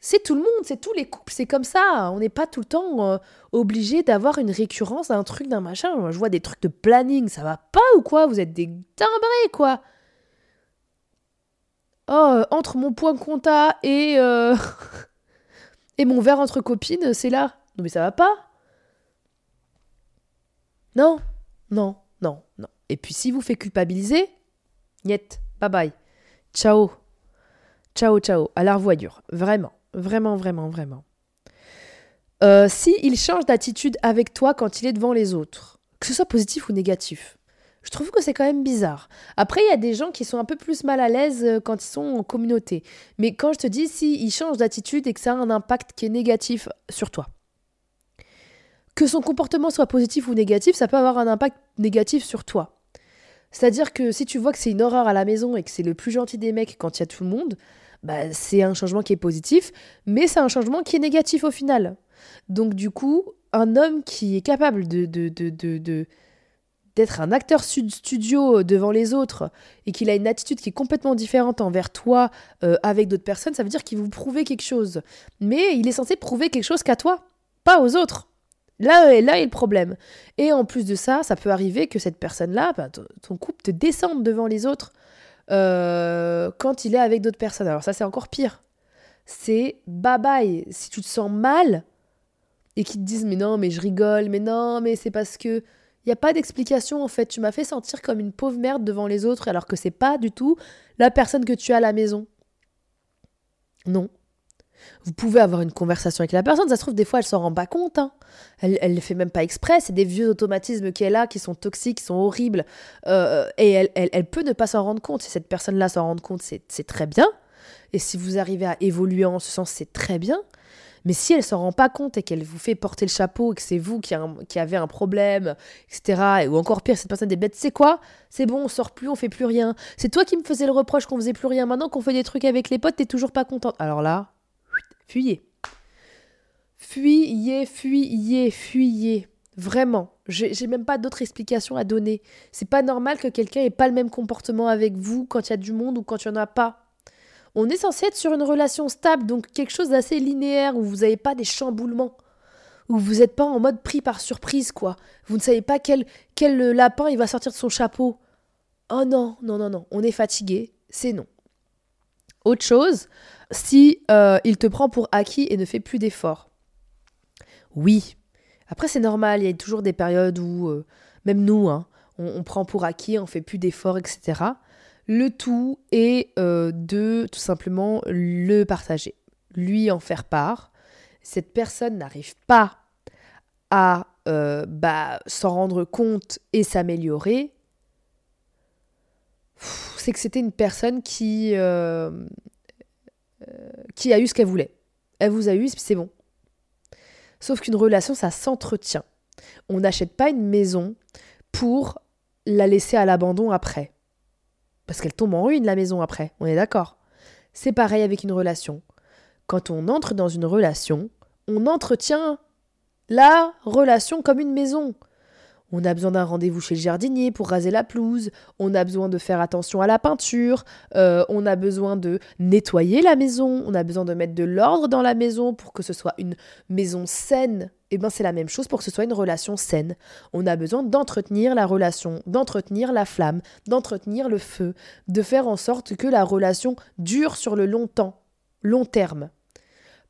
c'est tout le monde, c'est tous les couples, c'est comme ça. On n'est pas tout le temps obligé d'avoir une récurrence d'un truc, d'un machin. Je vois des trucs de planning, ça va pas ou quoi? Vous êtes des timbrés, quoi. Oh, entre mon point compta et... Et mon verre entre copines, c'est là. Non mais ça va pas Non, non, non, non. Et puis si vous fait culpabiliser, niet, bye bye. Ciao. Ciao, ciao. À la revoyure. Vraiment, vraiment, vraiment, vraiment. Euh, si il change d'attitude avec toi quand il est devant les autres, que ce soit positif ou négatif, je trouve que c'est quand même bizarre. Après, il y a des gens qui sont un peu plus mal à l'aise euh, quand ils sont en communauté. Mais quand je te dis si il change d'attitude et que ça a un impact qui est négatif sur toi, que son comportement soit positif ou négatif, ça peut avoir un impact négatif sur toi. C'est-à-dire que si tu vois que c'est une horreur à la maison et que c'est le plus gentil des mecs quand il y a tout le monde, bah, c'est un changement qui est positif, mais c'est un changement qui est négatif au final. Donc du coup, un homme qui est capable de, de, de, de d'être un acteur studio devant les autres et qu'il a une attitude qui est complètement différente envers toi euh, avec d'autres personnes, ça veut dire qu'il vous prouver quelque chose. Mais il est censé prouver quelque chose qu'à toi, pas aux autres. Là, là est le problème. Et en plus de ça, ça peut arriver que cette personne-là, bah, ton couple te descende devant les autres euh, quand il est avec d'autres personnes. Alors ça, c'est encore pire. C'est bye bye. Si tu te sens mal et qu'ils te disent mais non, mais je rigole, mais non, mais c'est parce que il n'y a pas d'explication en fait. Tu m'as fait sentir comme une pauvre merde devant les autres alors que c'est pas du tout la personne que tu as à la maison. Non. Vous pouvez avoir une conversation avec la personne, ça se trouve des fois elle s'en rend pas compte. Hein. Elle ne le fait même pas exprès, c'est des vieux automatismes qu'elle a qui sont toxiques, qui sont horribles. Euh, et elle, elle, peut ne pas s'en rendre compte. Si cette personne-là s'en rend compte, c'est très bien. Et si vous arrivez à évoluer en ce sens, c'est très bien. Mais si elle s'en rend pas compte et qu'elle vous fait porter le chapeau et que c'est vous qui, qui, avez un problème, etc., ou encore pire, cette personne est bête, c'est quoi? C'est bon, on sort plus, on fait plus rien. C'est toi qui me faisais le reproche qu'on faisait plus rien. Maintenant qu'on fait des trucs avec les potes, t'es toujours pas contente. Alors là, fuyez. Fuyez, fuyez, fuyez. Vraiment. J'ai même pas d'autres explications à donner. C'est pas normal que quelqu'un ait pas le même comportement avec vous quand il y a du monde ou quand il y en a pas. On est censé être sur une relation stable, donc quelque chose d'assez linéaire où vous n'avez pas des chamboulements, où vous n'êtes pas en mode pris par surprise, quoi. Vous ne savez pas quel, quel lapin il va sortir de son chapeau. Oh non, non, non, non, on est fatigué, c'est non. Autre chose, si euh, il te prend pour acquis et ne fait plus d'efforts. Oui. Après, c'est normal, il y a toujours des périodes où, euh, même nous, hein, on, prend pour acquis, on fait plus d'efforts, etc. Le tout est euh, de tout simplement le partager, lui en faire part. Cette personne n'arrive pas à bah, s'en rendre compte et s'améliorer. C'est que c'était une personne qui, qui a eu ce qu'elle voulait. Elle vous a eu, c'est bon. Sauf qu'une relation, ça s'entretient. On n'achète pas une maison pour la laisser à l'abandon après. Parce qu'elle tombe en ruine, la maison, après. On est d'accord. C'est pareil avec une relation. Quand on entre dans une relation, on entretient la relation comme une maison. On a besoin d'un rendez-vous chez le jardinier pour raser la pelouse, on a besoin de faire attention à la peinture, euh, on a besoin de nettoyer la maison, on a besoin de mettre de l'ordre dans la maison pour que ce soit une maison saine. Et eh bien c'est la même chose pour que ce soit une relation saine. On a besoin d'entretenir la relation, d'entretenir la flamme, d'entretenir le feu, de faire en sorte que la relation dure sur le long temps, long terme.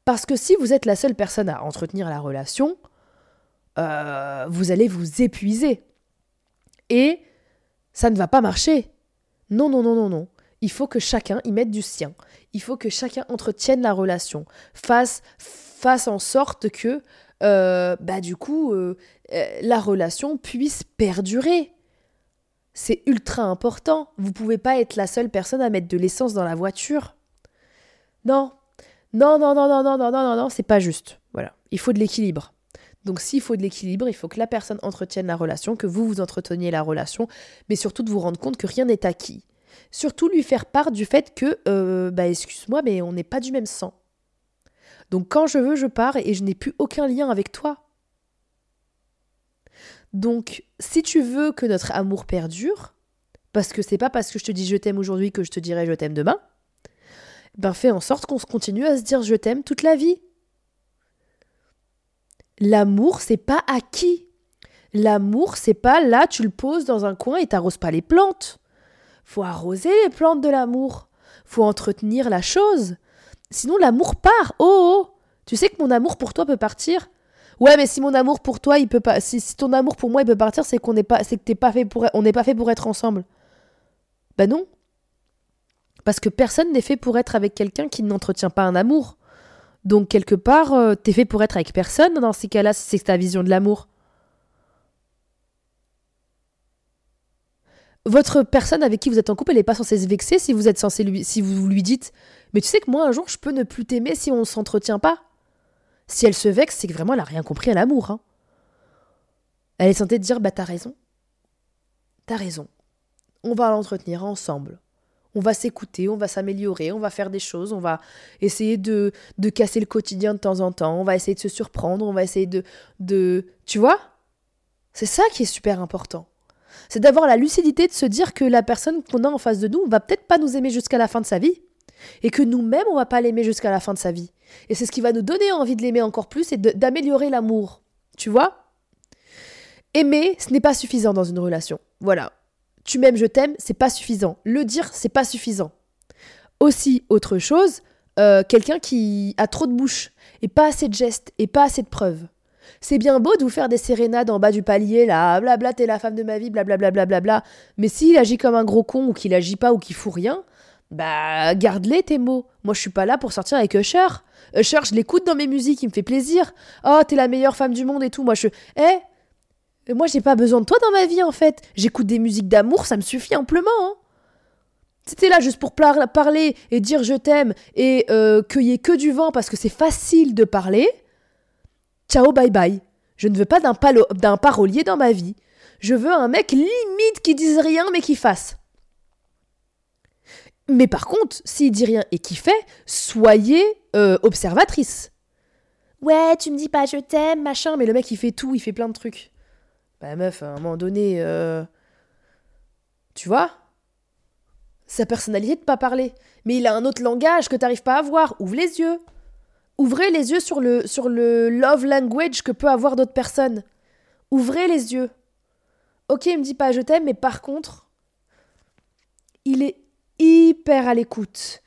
Parce que si vous êtes la seule personne à entretenir la relation, euh, vous allez vous épuiser. Et ça ne va pas marcher. Non, non, non, non, non. Il faut que chacun y mette du sien. Il faut que chacun entretienne la relation, fasse, fasse en sorte que, euh, bah, du coup, euh, la relation puisse perdurer. C'est ultra important. Vous pouvez pas être la seule personne à mettre de l'essence dans la voiture. Non. Non, non, non, non, non, non, non, non, non, c'est pas juste. Voilà. Il faut de l'équilibre. Donc s'il faut de l'équilibre, il faut que la personne entretienne la relation, que vous vous entreteniez la relation, mais surtout de vous rendre compte que rien n'est acquis. Surtout lui faire part du fait que, euh, bah excuse-moi, mais on n'est pas du même sang. Donc quand je veux, je pars et je n'ai plus aucun lien avec toi. Donc si tu veux que notre amour perdure, parce que c'est pas parce que je te dis je t'aime aujourd'hui que je te dirai je t'aime demain, ben fais en sorte qu'on se continue à se dire je t'aime toute la vie. L'amour, c'est pas acquis. L'amour, c'est pas là, tu le poses dans un coin et t'arroses pas les plantes. Faut arroser les plantes de l'amour. Faut entretenir la chose. Sinon, l'amour part. Oh, oh Tu sais que mon amour pour toi peut partir Ouais, mais si mon amour pour toi, il peut pas. Si, ton amour pour moi, il peut partir, c'est qu'on n'est pas, fait pour, on n'est pas fait pour être ensemble. Ben non. Parce que personne n'est fait pour être avec quelqu'un qui n'entretient pas un amour. Donc quelque part, euh, t'es fait pour être avec personne dans ces cas-là, c'est ta vision de l'amour. Votre personne avec qui vous êtes en couple, elle n'est pas censée se vexer si vous êtes censé lui, si vous lui dites, mais tu sais que moi un jour je peux ne plus t'aimer si on ne s'entretient pas. Si elle se vexe, c'est que vraiment elle n'a rien compris à l'amour. Hein. Elle est censée dire Bah, t'as raison. T'as raison. On va l'entretenir ensemble. On va s'écouter, on va s'améliorer, on va faire des choses, on va essayer de, de casser le quotidien de temps en temps, on va essayer de se surprendre, on va essayer de. de tu vois? C'est ça qui est super important. C'est d'avoir la lucidité de se dire que la personne qu'on a en face de nous va peut-être pas nous aimer jusqu'à la fin de sa vie et que nous-mêmes, on va pas l'aimer jusqu'à la fin de sa vie. Et c'est ce qui va nous donner envie de l'aimer encore plus et d'améliorer l'amour. Tu vois? Aimer, ce n'est pas suffisant dans une relation. Voilà. Tu m'aimes, je t'aime, c'est pas suffisant. Le dire, c'est pas suffisant. Aussi, autre chose, euh, quelqu'un qui a trop de bouche et pas assez de gestes et pas assez de preuves. C'est bien beau de vous faire des sérénades en bas du palier, là, blabla, t'es la femme de ma vie, blablabla, bla, bla, bla, mais s'il agit comme un gros con ou qu'il agit pas ou qu'il fout rien, bah, garde-les tes mots. Moi, je suis pas là pour sortir avec Usher. Usher, je l'écoute dans mes musiques, il me fait plaisir. Oh, t'es la meilleure femme du monde et tout. Moi, je. Eh Moi, j'ai pas besoin de toi dans ma vie, en fait. J'écoute des musiques d'amour, ça me suffit amplement. Hein. Si t'es là juste pour parler et dire je t'aime et euh, y ait que du vent parce que c'est facile de parler, ciao, bye bye. Je ne veux pas d'un parolier dans ma vie. Je veux un mec limite qui dise rien mais qui fasse. Mais par contre, s'il dit rien et qu'il fait, soyez euh, observatrice. Ouais, tu me dis pas je t'aime, machin, mais le mec il fait tout, il fait plein de trucs. Bah meuf, à un moment donné, euh, tu vois Sa personnalité de pas parler. Mais il a un autre langage que t'arrives pas à voir. Ouvre les yeux. Ouvrez les yeux sur le, sur le love language que peut avoir d'autres personnes. Ouvrez les yeux. Ok, il me dit pas je t'aime, mais par contre, il est hyper à l'écoute.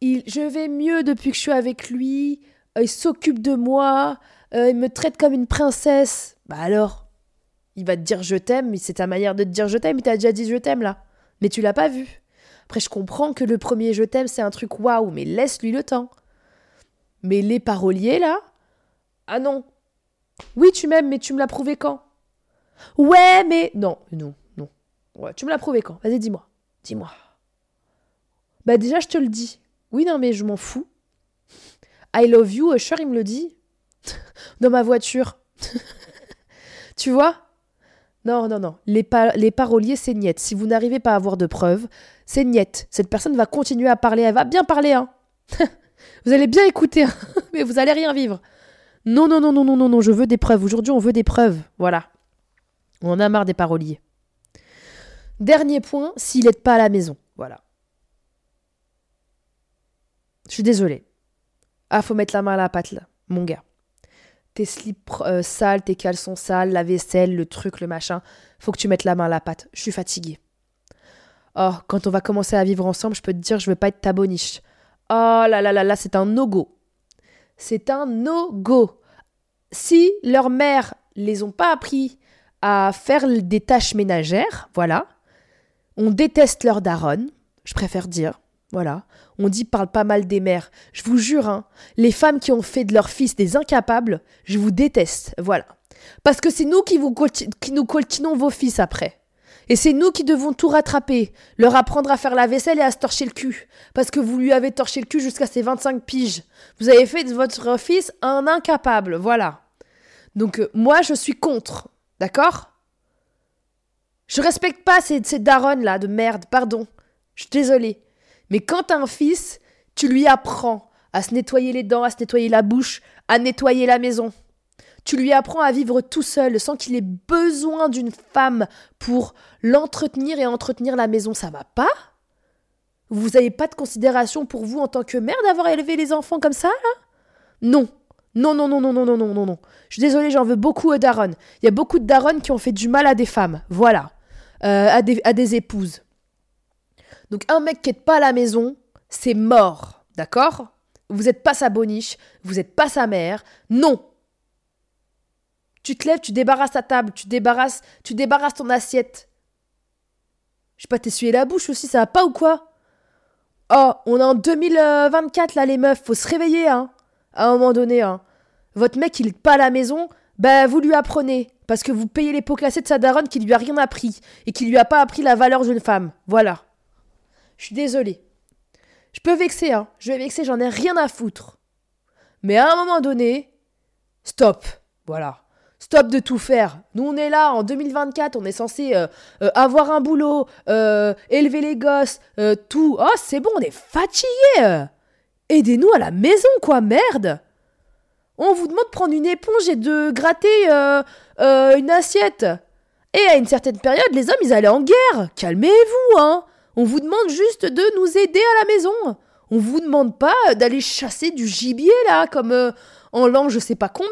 Il, je vais mieux depuis que je suis avec lui. Euh, il s'occupe de moi. Euh, il me traite comme une princesse. Bah alors, il va te dire je t'aime, mais c'est ta manière de te dire je t'aime. Il t'a déjà dit je t'aime là. Mais tu l'as pas vu. Après, je comprends que le premier je t'aime, c'est un truc waouh, mais laisse-lui le temps. Mais les paroliers là Ah non. Oui, tu m'aimes, mais tu me l'as prouvé quand? Ouais, mais. Non, non, non. Ouais, tu me l'as prouvé quand? Vas-y, dis-moi. Dis-moi. Bah déjà, je te le dis. Oui, non, mais je m'en fous. I love you, Usher, il me le dit. Dans ma voiture. tu vois? Non, non, non. Les, paroliers, c'est niette. Si vous n'arrivez pas à avoir de preuves, c'est niette. Cette personne va continuer à parler. Elle va bien parler, hein. vous allez bien écouter, hein. mais vous allez rien vivre. Non, non, non, non, non, non, non, je veux des preuves. Aujourd'hui, on veut des preuves. Voilà. On en a marre des paroliers. Dernier point, s'il n'est pas à la maison. Voilà. Je suis désolée. Ah, faut mettre la main à la pâte, là, mon gars. Tes slips euh, sales, tes caleçons sales, la vaisselle, le truc, le machin. Faut que tu mettes la main à la pâte. Je suis fatiguée. Oh, quand on va commencer à vivre ensemble, je peux te dire, je veux pas être ta boniche. Oh là là là là, c'est un no-go. C'est un no-go. Si leur mère les ont pas appris à faire des tâches ménagères, voilà. On déteste leur daronne, je préfère dire. Voilà. On dit parle pas mal des mères. Je vous jure, hein, les femmes qui ont fait de leurs fils des incapables, je vous déteste. Voilà. Parce que c'est nous qui, nous coltinons vos fils après. Et c'est nous qui devons tout rattraper, leur apprendre à faire la vaisselle et à se torcher le cul. Parce que vous lui avez torché le cul jusqu'à ses 25 piges. Vous avez fait de votre fils un incapable, voilà. Donc euh, moi, je suis contre, d'accord? Je respecte pas ces, ces là de merde, pardon. Je suis désolée. Mais quand t'as un fils, tu lui apprends à se nettoyer les dents, à se nettoyer la bouche, à nettoyer la maison. Tu lui apprends à vivre tout seul sans qu'il ait besoin d'une femme pour l'entretenir et entretenir la maison. Ça va pas? Vous n'avez pas de considération pour vous en tant que mère d'avoir élevé les enfants comme ça Non. Non, non, non, non, non, non, non, non, non. Je suis désolée, j'en veux beaucoup à Daron. Il y a beaucoup de Daron qui ont fait du mal à des femmes. Voilà. Euh, à, des, à des épouses. Donc un mec qui n'est pas à la maison, c'est mort, d'accord? Vous n'êtes pas sa boniche, vous n'êtes pas sa mère. Non. Tu te lèves, tu débarrasses ta table, tu débarrasses, tu débarrasses ton assiette. Je vais pas t'essuyer la bouche aussi, ça va pas ou quoi? Oh, on est en 2024 là les meufs, faut se réveiller hein. À un moment donné hein. Votre mec il est pas à la maison, bah vous lui apprenez parce que vous payez les pots classés de sa daronne qui lui a rien appris et qui lui a pas appris la valeur d'une femme. Voilà. Je suis désolée. Je peux vexer, hein. Je vais vexer, j'en ai rien à foutre. Mais à un moment donné, stop. Voilà. Stop de tout faire. Nous, on est là en 2024, on est censé euh, euh, avoir un boulot, euh, élever les gosses, tout. Oh, c'est bon, on est fatigué. Aidez-nous à la maison, quoi, merde. On vous demande de prendre une éponge et de gratter une assiette. Et à une certaine période, les hommes, ils allaient en guerre. Calmez-vous, hein. On vous demande juste de nous aider à la maison. On vous demande pas d'aller chasser du gibier là, comme euh, en l'an je sais pas combien.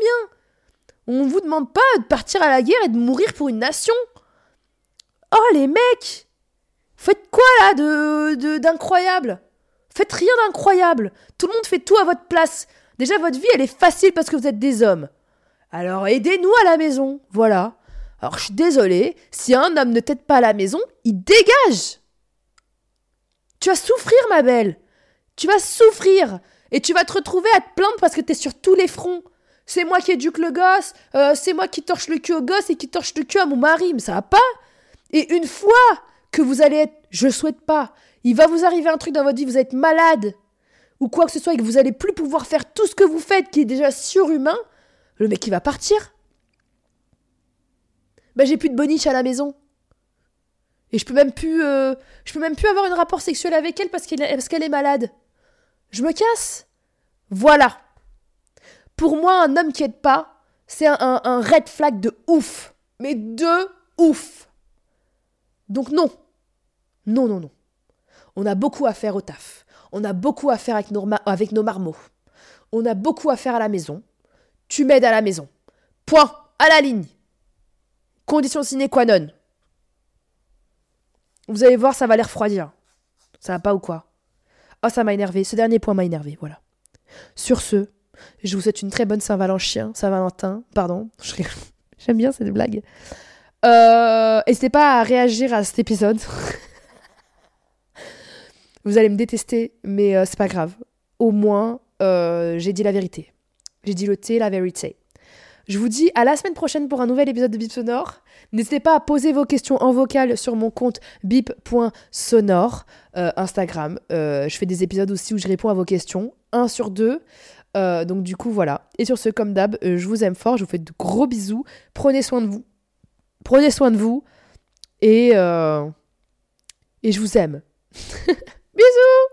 On vous demande pas de partir à la guerre et de mourir pour une nation. Oh les mecs Faites quoi là de d'incroyable? Faites rien d'incroyable. Tout le monde fait tout à votre place. Déjà votre vie elle est facile parce que vous êtes des hommes. Alors aidez-nous à la maison. Voilà. Alors je suis désolée, si un homme ne t'aide pas à la maison, il dégage. Tu vas souffrir, ma belle. Tu vas souffrir. Et tu vas te retrouver à te plaindre parce que t'es sur tous les fronts. C'est moi qui éduque le gosse, euh, c'est moi qui torche le cul au gosse et qui torche le cul à mon mari, mais ça va pas. Et une fois que vous allez être, je souhaite pas, il va vous arriver un truc dans votre vie, vous êtes malade, ou quoi que ce soit, et que vous allez plus pouvoir faire tout ce que vous faites, qui est déjà surhumain, le mec il va partir. Ben j'ai plus de boniche à la maison. Et je peux même plus, euh, je peux même plus avoir un rapport sexuel avec elle parce qu'elle est malade. Je me casse. Voilà. Pour moi, un homme qui aide pas, c'est un, un, red flag de ouf. Mais de ouf. Donc non. Non, non, non. On a beaucoup à faire au taf. On a beaucoup à faire avec nos, avec nos marmots. On a beaucoup à faire à la maison. Tu m'aides à la maison. Point. À la ligne. Condition sine qua non. Vous allez voir, ça va les refroidir. Ça va pas ou quoi? Oh, ça m'a énervé. Ce dernier point m'a énervé, voilà. Sur ce, je vous souhaite une très bonne Saint-Valentin. Saint-Valentin, pardon. J'aime bien cette blague. Euh, N'hésitez pas à réagir à cet épisode. vous allez me détester, mais euh, c'est pas grave. Au moins, euh, j'ai dit la vérité. J'ai dit le thé, la vérité. Je vous dis à la semaine prochaine pour un nouvel épisode de Bip Sonore. N'hésitez pas à poser vos questions en vocal sur mon compte bip.sonore euh, Instagram. Euh, je fais des épisodes aussi où je réponds à vos questions, un sur deux. Euh, donc du coup voilà. Et sur ce, comme d'hab, je vous aime fort, je vous fais de gros bisous. Prenez soin de vous. Prenez soin de vous. Et, et je vous aime. bisous